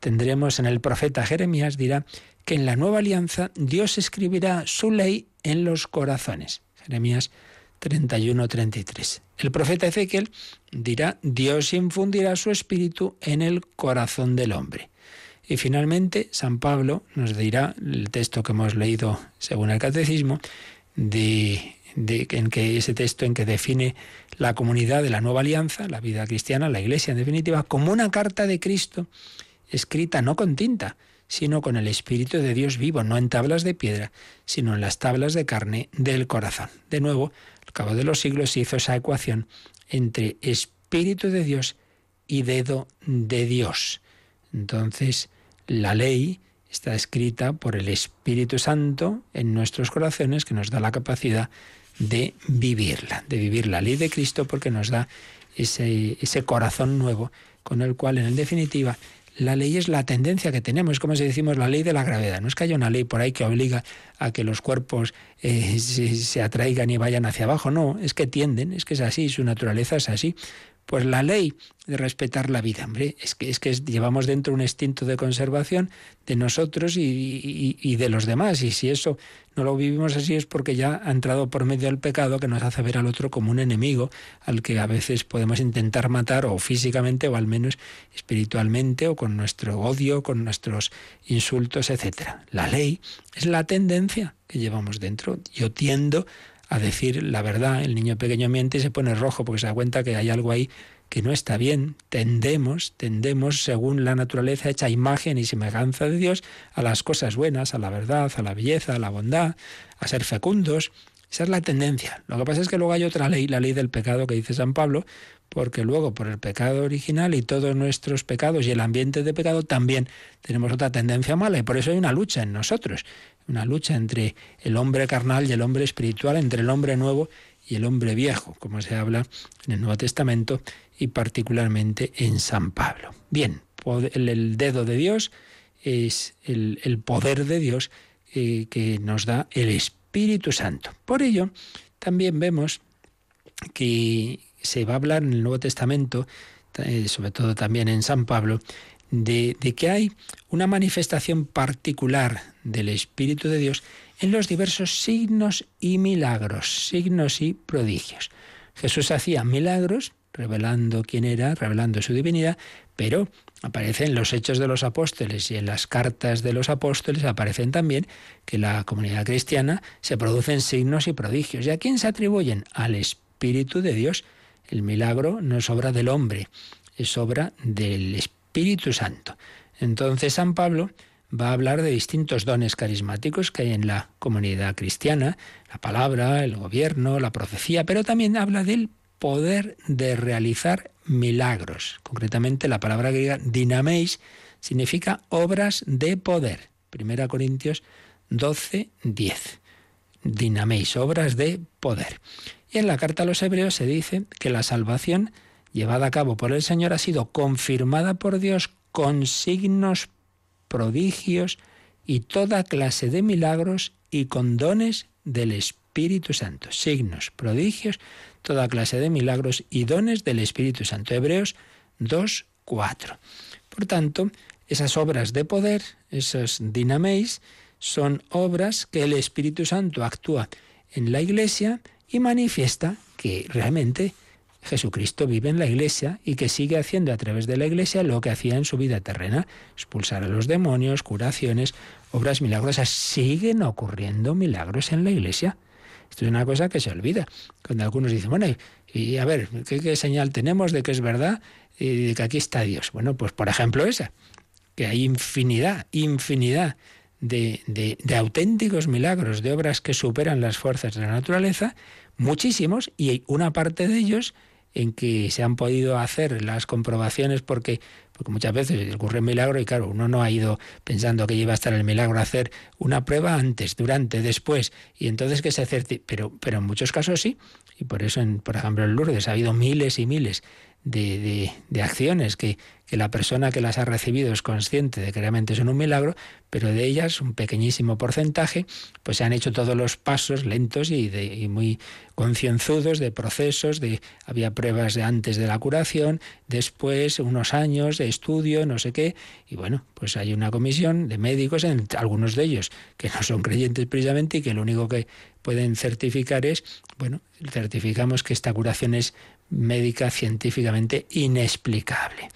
Tendremos en el profeta Jeremías, dirá que en la nueva alianza Dios escribirá su ley en los corazones. Jeremías 31-33. El profeta Ezequiel dirá, Dios infundirá su espíritu en el corazón del hombre. Y finalmente, San Pablo nos dirá el texto que hemos leído según el catecismo, de, en que ese texto en que define la comunidad de la nueva alianza, la vida cristiana, la iglesia en definitiva, como una carta de Cristo escrita no con tinta, sino con el Espíritu de Dios vivo, no en tablas de piedra, sino en las tablas de carne del corazón. De nuevo, al cabo de los siglos se hizo esa ecuación entre Espíritu de Dios y dedo de Dios. Entonces, la ley está escrita por el Espíritu Santo en nuestros corazones que nos da la capacidad de vivirla, de vivir la ley de Cristo porque nos da ese, corazón nuevo con el cual, en definitiva, la ley es la tendencia que tenemos, es como si decimos la ley de la gravedad. No es que haya una ley por ahí que obliga a que los cuerpos eh, se, atraigan y vayan hacia abajo, no, es que tienden, es que es así, su naturaleza es así. Pues la ley de respetar la vida, hombre, es que, es que llevamos dentro un instinto de conservación de nosotros y, de los demás. Y si eso no lo vivimos así es porque ya ha entrado por medio del pecado que nos hace ver al otro como un enemigo al que a veces podemos intentar matar o físicamente o al menos espiritualmente o con nuestro odio, con nuestros insultos, etc. La ley es la tendencia que llevamos dentro. Yo tiendo a decir la verdad. El niño pequeño miente y se pone rojo porque se da cuenta que hay algo ahí que no está bien. Tendemos, tendemos, según la naturaleza hecha imagen y semejanza de Dios, a las cosas buenas, a la verdad, a la belleza, a la bondad, a ser fecundos. Esa es la tendencia. Lo que pasa es que luego hay otra ley, la ley del pecado que dice San Pablo, porque luego por el pecado original y todos nuestros pecados y el ambiente de pecado también tenemos otra tendencia mala y por eso hay una lucha en nosotros, una lucha entre el hombre carnal y el hombre espiritual, entre el hombre nuevo y el hombre viejo, como se habla en el Nuevo Testamento y particularmente en San Pablo. Bien, el dedo de Dios es el, poder de Dios eh, que nos da el Espíritu Santo. Por ello, también vemos que se va a hablar en el Nuevo Testamento, eh, sobre todo también en San Pablo, de, que hay una manifestación particular del Espíritu de Dios en los diversos signos y milagros, signos y prodigios. Jesús hacía milagros, revelando quién era, revelando su divinidad, pero aparecen en los hechos de los apóstoles y en las cartas de los apóstoles aparecen también que la comunidad cristiana se producen signos y prodigios. ¿Y a quién se atribuyen? Al Espíritu de Dios. El milagro no es obra del hombre, es obra del Espíritu Santo. Entonces San Pablo va a hablar de distintos dones carismáticos que hay en la comunidad cristiana, la palabra, el gobierno, la profecía, pero también habla del poder de realizar milagros. Concretamente la palabra griega dinameis significa obras de poder. Primera Corintios 12, 10. Dinameis, obras de poder. Y en la carta a los hebreos se dice que la salvación llevada a cabo por el Señor ha sido confirmada por Dios con signos, prodigios y toda clase de milagros y con dones del Espíritu Santo. Signos, prodigios, toda clase de milagros y dones del Espíritu Santo. Hebreos 2, 4. Por tanto, esas obras de poder, esos dinaméis, son obras que el Espíritu Santo actúa en la Iglesia y manifiesta que realmente Jesucristo vive en la Iglesia y que sigue haciendo a través de la Iglesia lo que hacía en su vida terrena, expulsar a los demonios, curaciones, obras milagrosas. Siguen ocurriendo milagros en la Iglesia. Esto es una cosa que se olvida. Cuando algunos dicen, bueno, y, a ver, ¿qué, señal tenemos de que es verdad y de que aquí está Dios? Bueno, pues por ejemplo esa, que hay infinidad, infinidad de, de, auténticos milagros, de obras que superan las fuerzas de la naturaleza, muchísimos, y una parte de ellos en que se han podido hacer las comprobaciones porque porque muchas veces ocurre un milagro y claro, uno no ha ido pensando que iba a estar el milagro a hacer una prueba antes, durante, después, y entonces que se certifique, pero, pero en muchos casos sí, y por eso, en, por ejemplo, en Lourdes ha habido miles y miles de, de, acciones que, que, la persona que las ha recibido es consciente de que realmente son un milagro, pero de ellas un pequeñísimo porcentaje, pues se han hecho todos los pasos lentos y, de, y muy concienzudos de procesos, de había pruebas de antes de la curación, después unos años de estudio, no sé qué, y bueno, pues hay una comisión de médicos, en, algunos de ellos que no son creyentes precisamente y que lo único que pueden certificar es, bueno, certificamos que esta curación es médica científicamente inexplicable.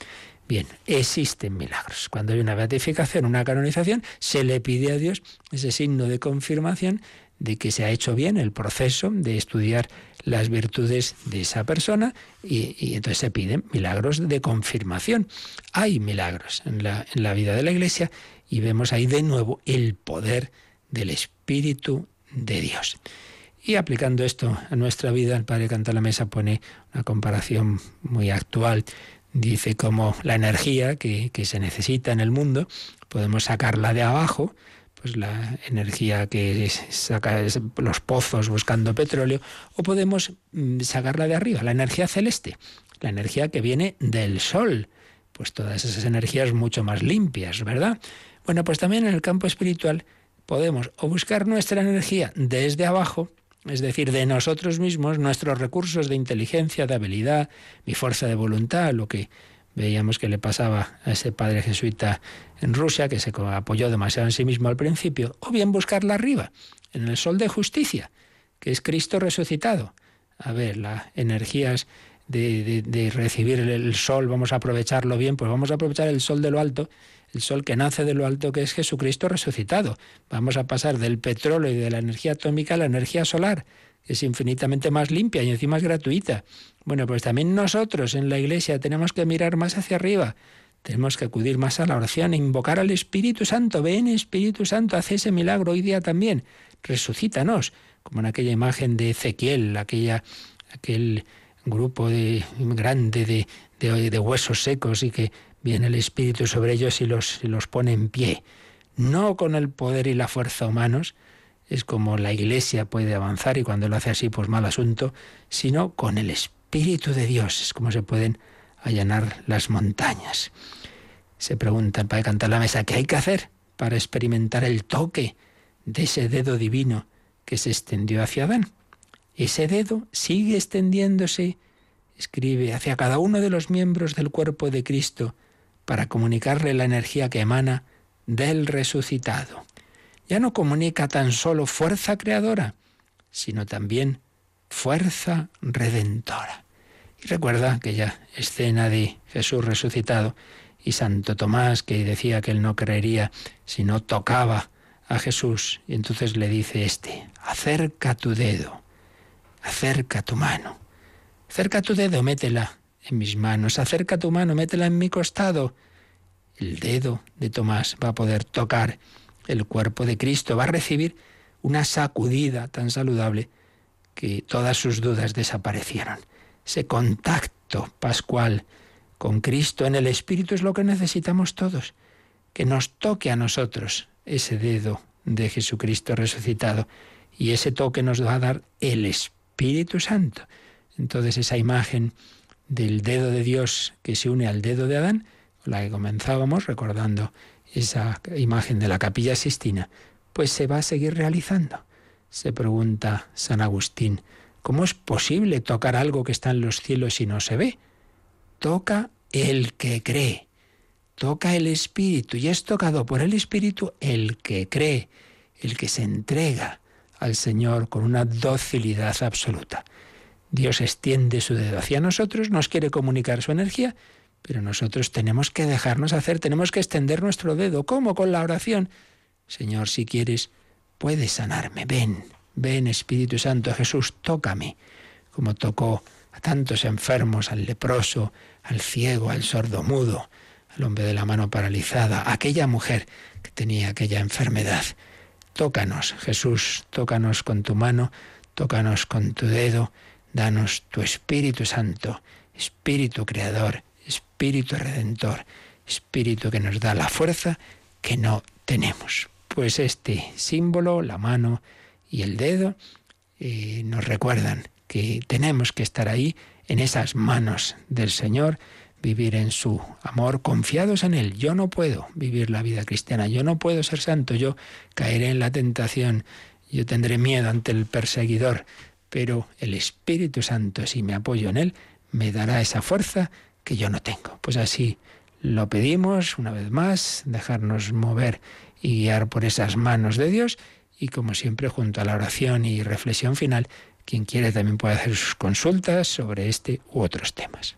Bien, existen milagros. Cuando hay una beatificación, una canonización, se le pide a Dios ese signo de confirmación de que se ha hecho bien el proceso de estudiar las virtudes de esa persona y, entonces se piden milagros de confirmación. Hay milagros en la, vida de la Iglesia y vemos ahí de nuevo el poder del Espíritu de Dios. Y aplicando esto a nuestra vida, el Padre Canta la Mesa pone una comparación muy actual. Dice como la energía que, que se necesita en el mundo, podemos sacarla de abajo, pues la energía que saca los pozos buscando petróleo, o podemos mm, sacarla de arriba, la energía celeste, la energía que viene del sol, pues todas esas energías mucho más limpias, ¿verdad? Bueno, pues también en el campo espiritual podemos o buscar nuestra energía desde abajo, es decir, de nosotros mismos, nuestros recursos de inteligencia, de habilidad, mi fuerza de voluntad, lo que veíamos que le pasaba a ese padre jesuita en Rusia, que se apoyó demasiado en sí mismo al principio, o bien buscarla arriba, en el sol de justicia, que es Cristo resucitado. A ver, las energías de, de, recibir el, sol, vamos a aprovecharlo bien, pues vamos a aprovechar el sol de lo alto, el sol que nace de lo alto, que es Jesucristo resucitado. Vamos a pasar del petróleo y de la energía atómica a la energía solar, que es infinitamente más limpia y encima gratuita. Bueno, pues también nosotros en la Iglesia tenemos que mirar más hacia arriba. Tenemos que acudir más a la oración, e invocar al Espíritu Santo. Ven, Espíritu Santo, haz ese milagro hoy día también. Resucítanos, como en aquella imagen de Ezequiel, aquella, aquel grupo de, grande de, de, huesos secos y que viene el Espíritu sobre ellos y los, y los pone en pie. No con el poder y la fuerza humanos, es como la Iglesia puede avanzar y cuando lo hace así, pues mal asunto, sino con el Espíritu de Dios, es como se pueden allanar las montañas. Se pregunta para cantar la mesa, ¿qué hay que hacer para experimentar el toque de ese dedo divino que se extendió hacia Adán? Ese dedo sigue extendiéndose, escribe, hacia cada uno de los miembros del cuerpo de Cristo para comunicarle la energía que emana del resucitado. Ya no comunica tan solo fuerza creadora, sino también fuerza redentora. Y recuerda aquella escena de Jesús resucitado y Santo Tomás que decía que él no creería si no tocaba a Jesús. Y entonces le dice este, acerca tu dedo acerca tu mano. Acerca tu dedo, métela en mis manos. Acerca tu mano, métela en mi costado. El dedo de Tomás va a poder tocar el cuerpo de Cristo, va a recibir una sacudida tan saludable que todas sus dudas desaparecieron. Ese contacto pascual con Cristo en el Espíritu es lo que necesitamos todos, que nos toque a nosotros ese dedo de Jesucristo resucitado y ese toque nos va a dar el Espíritu Espíritu Santo. Entonces esa imagen del dedo de Dios que se une al dedo de Adán, la que comenzábamos recordando esa imagen de la capilla Sistina, pues se va a seguir realizando. Se pregunta San Agustín, ¿cómo es posible tocar algo que está en los cielos y no se ve? Toca el que cree, toca el Espíritu, y es tocado por el Espíritu el que cree, el que se entrega, al Señor con una docilidad absoluta. Dios extiende su dedo hacia nosotros, nos quiere comunicar su energía, pero nosotros tenemos que dejarnos hacer, tenemos que extender nuestro dedo. ¿Cómo? Con la oración. Señor, si quieres, puedes sanarme. Ven, ven Espíritu Santo, Jesús, tócame, como tocó a tantos enfermos, al leproso, al ciego, al sordomudo, al hombre de la mano paralizada, a aquella mujer que tenía aquella enfermedad. Tócanos, Jesús, tócanos con tu mano, tócanos con tu dedo, danos tu Espíritu Santo, Espíritu Creador, Espíritu Redentor, Espíritu que nos da la fuerza que no tenemos. Pues este símbolo, la mano y el dedo, eh, nos recuerdan que tenemos que estar ahí en esas manos del Señor vivir en su amor, confiados en Él. Yo no puedo vivir la vida cristiana, yo no puedo ser santo, yo caeré en la tentación, yo tendré miedo ante el perseguidor, pero el Espíritu Santo, si me apoyo en Él, me dará esa fuerza que yo no tengo. Pues así lo pedimos una vez más, dejarnos mover y guiar por esas manos de Dios y como siempre junto a la oración y reflexión final, quien quiere también puede hacer sus consultas sobre este u otros temas.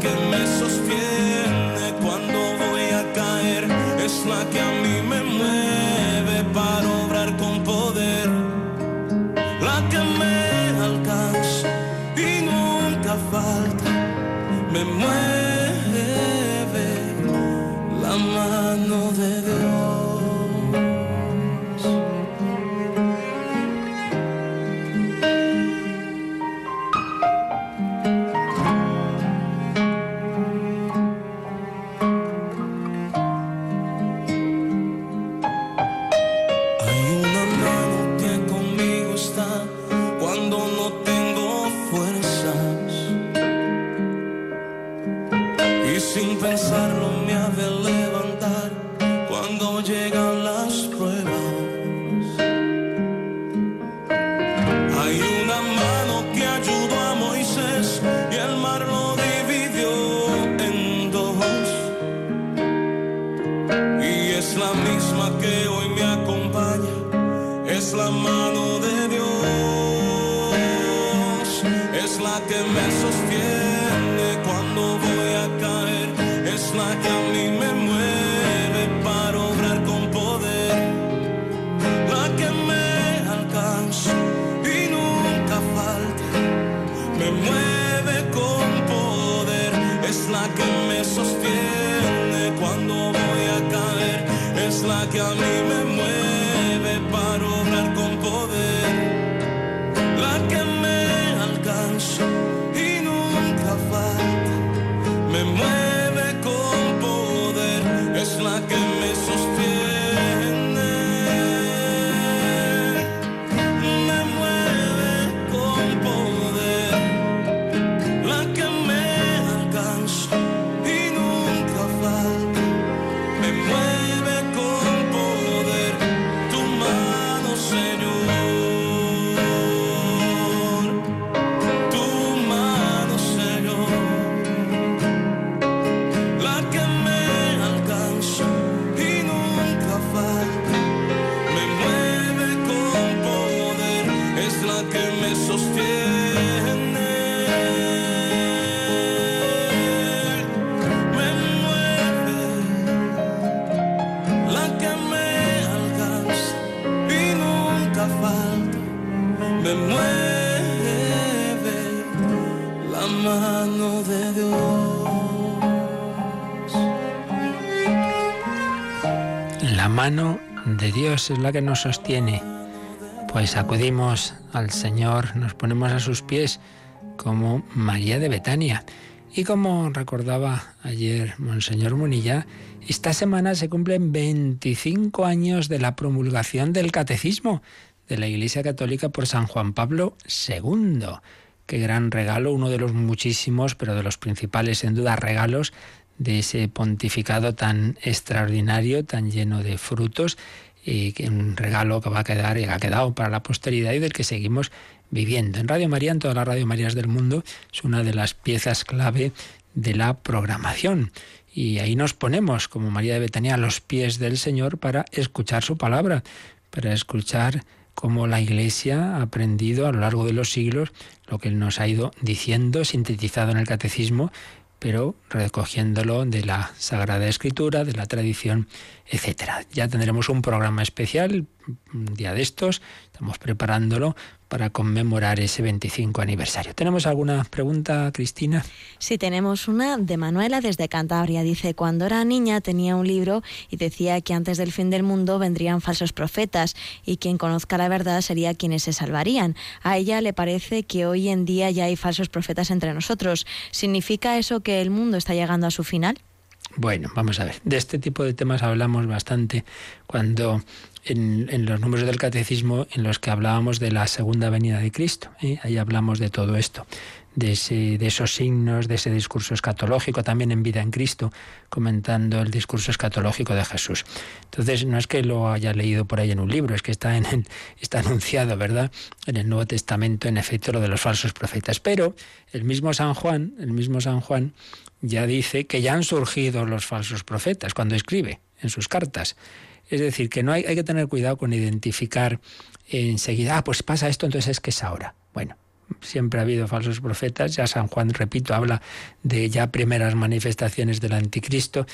que me sostiene cuando voy a caer, es la que a Es la que nos sostiene. Pues acudimos al Señor, nos ponemos a sus pies como María de Betania. Y como recordaba ayer Monseñor Munilla, esta semana se cumplen 25 años de la promulgación del Catecismo de la Iglesia Católica por San Juan Pablo II. Qué gran regalo, uno de los muchísimos, pero de los principales, sin duda, regalos de ese pontificado tan extraordinario, tan lleno de frutos, y un regalo que va a quedar y que ha quedado para la posteridad y del que seguimos viviendo. En Radio María, en todas las Radio Marías del mundo, es una de las piezas clave de la programación. Y ahí nos ponemos, como María de Betania, a los pies del Señor para escuchar su palabra, para escuchar cómo la Iglesia ha aprendido a lo largo de los siglos lo que Él nos ha ido diciendo, sintetizado en el catecismo, pero recogiéndolo de la Sagrada Escritura, de la tradición, etcétera. Ya tendremos un programa especial un día de estos, estamos preparándolo para conmemorar ese 25 aniversario. ¿Tenemos alguna pregunta, Cristina? Sí, tenemos una de Manuela desde Cantabria. Dice, cuando era niña tenía un libro y decía que antes del fin del mundo vendrían falsos profetas y quien conozca la verdad sería quienes se salvarían. A ella le parece que hoy en día ya hay falsos profetas entre nosotros. ¿Significa eso que el mundo está llegando a su final? Bueno, vamos a ver. De este tipo de temas hablamos bastante cuando en, los números del catecismo en los que hablábamos de la segunda venida de Cristo. ¿eh? Ahí hablamos de todo esto, de, ese, de esos signos, de ese discurso escatológico, también en vida en Cristo, comentando el discurso escatológico de Jesús. Entonces, no es que lo haya leído por ahí en un libro, es que está, en está anunciado, ¿verdad?, en el Nuevo Testamento, en efecto, lo de los falsos profetas. Pero el mismo San Juan, el mismo San Juan, ya dice que ya han surgido los falsos profetas cuando escribe en sus cartas. Es decir, que no hay, hay que tener cuidado con identificar enseguida, ah, pues pasa esto, entonces es que es ahora. Bueno, siempre ha habido falsos profetas, ya San Juan, repito, habla de ya primeras manifestaciones del anticristo.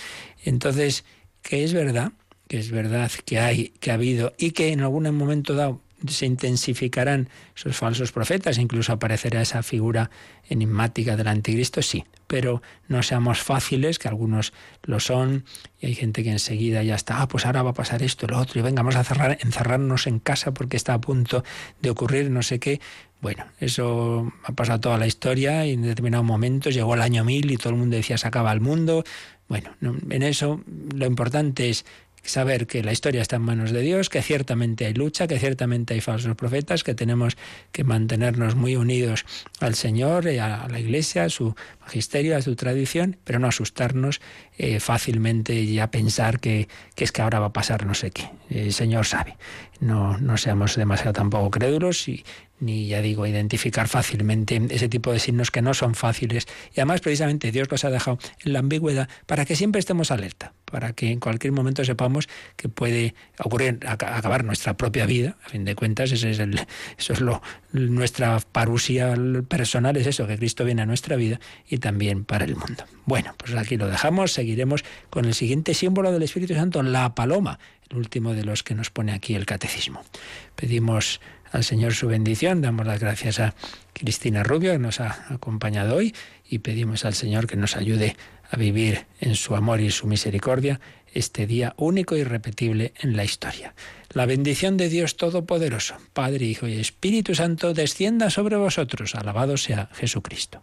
Entonces, que es verdad, que es verdad que hay, que ha habido y que en algún momento dado se intensificarán esos falsos profetas, incluso aparecerá esa figura enigmática del anticristo, sí, pero no seamos fáciles, que algunos lo son, y hay gente que enseguida ya está, ah, pues ahora va a pasar esto, lo otro, y venga, vamos a cerrar, encerrarnos en casa porque está a punto de ocurrir no sé qué. Bueno, eso ha pasado toda la historia y en determinados momentos llegó el año 1000 y todo el mundo decía se acaba el mundo. Bueno, en eso lo importante es saber que la historia está en manos de Dios, que ciertamente hay lucha, que ciertamente hay falsos profetas, que tenemos que mantenernos muy unidos al Señor, a la Iglesia, a su magisterio, a su tradición, pero no asustarnos eh, fácilmente y a pensar que, es que ahora va a pasar no sé qué. El Señor sabe. No, no seamos demasiado tampoco crédulos y ni ya digo, identificar fácilmente ese tipo de signos que no son fáciles. Y además, precisamente, Dios los ha dejado en la ambigüedad para que siempre estemos alerta, para que en cualquier momento sepamos que puede ocurrir, acabar nuestra propia vida. A fin de cuentas, ese es eso es lo, nuestra parusia personal, es eso, que Cristo viene a nuestra vida y también para el mundo. Bueno, pues aquí lo dejamos, seguiremos con el siguiente símbolo del Espíritu Santo, la paloma, el último de los que nos pone aquí el catecismo. Pedimos al Señor su bendición. Damos las gracias a Cristina Rubio que nos ha acompañado hoy y pedimos al Señor que nos ayude a vivir en su amor y su misericordia este día único y irrepetible en la historia. La bendición de Dios Todopoderoso, Padre, Hijo y Espíritu Santo, descienda sobre vosotros. Alabado sea Jesucristo.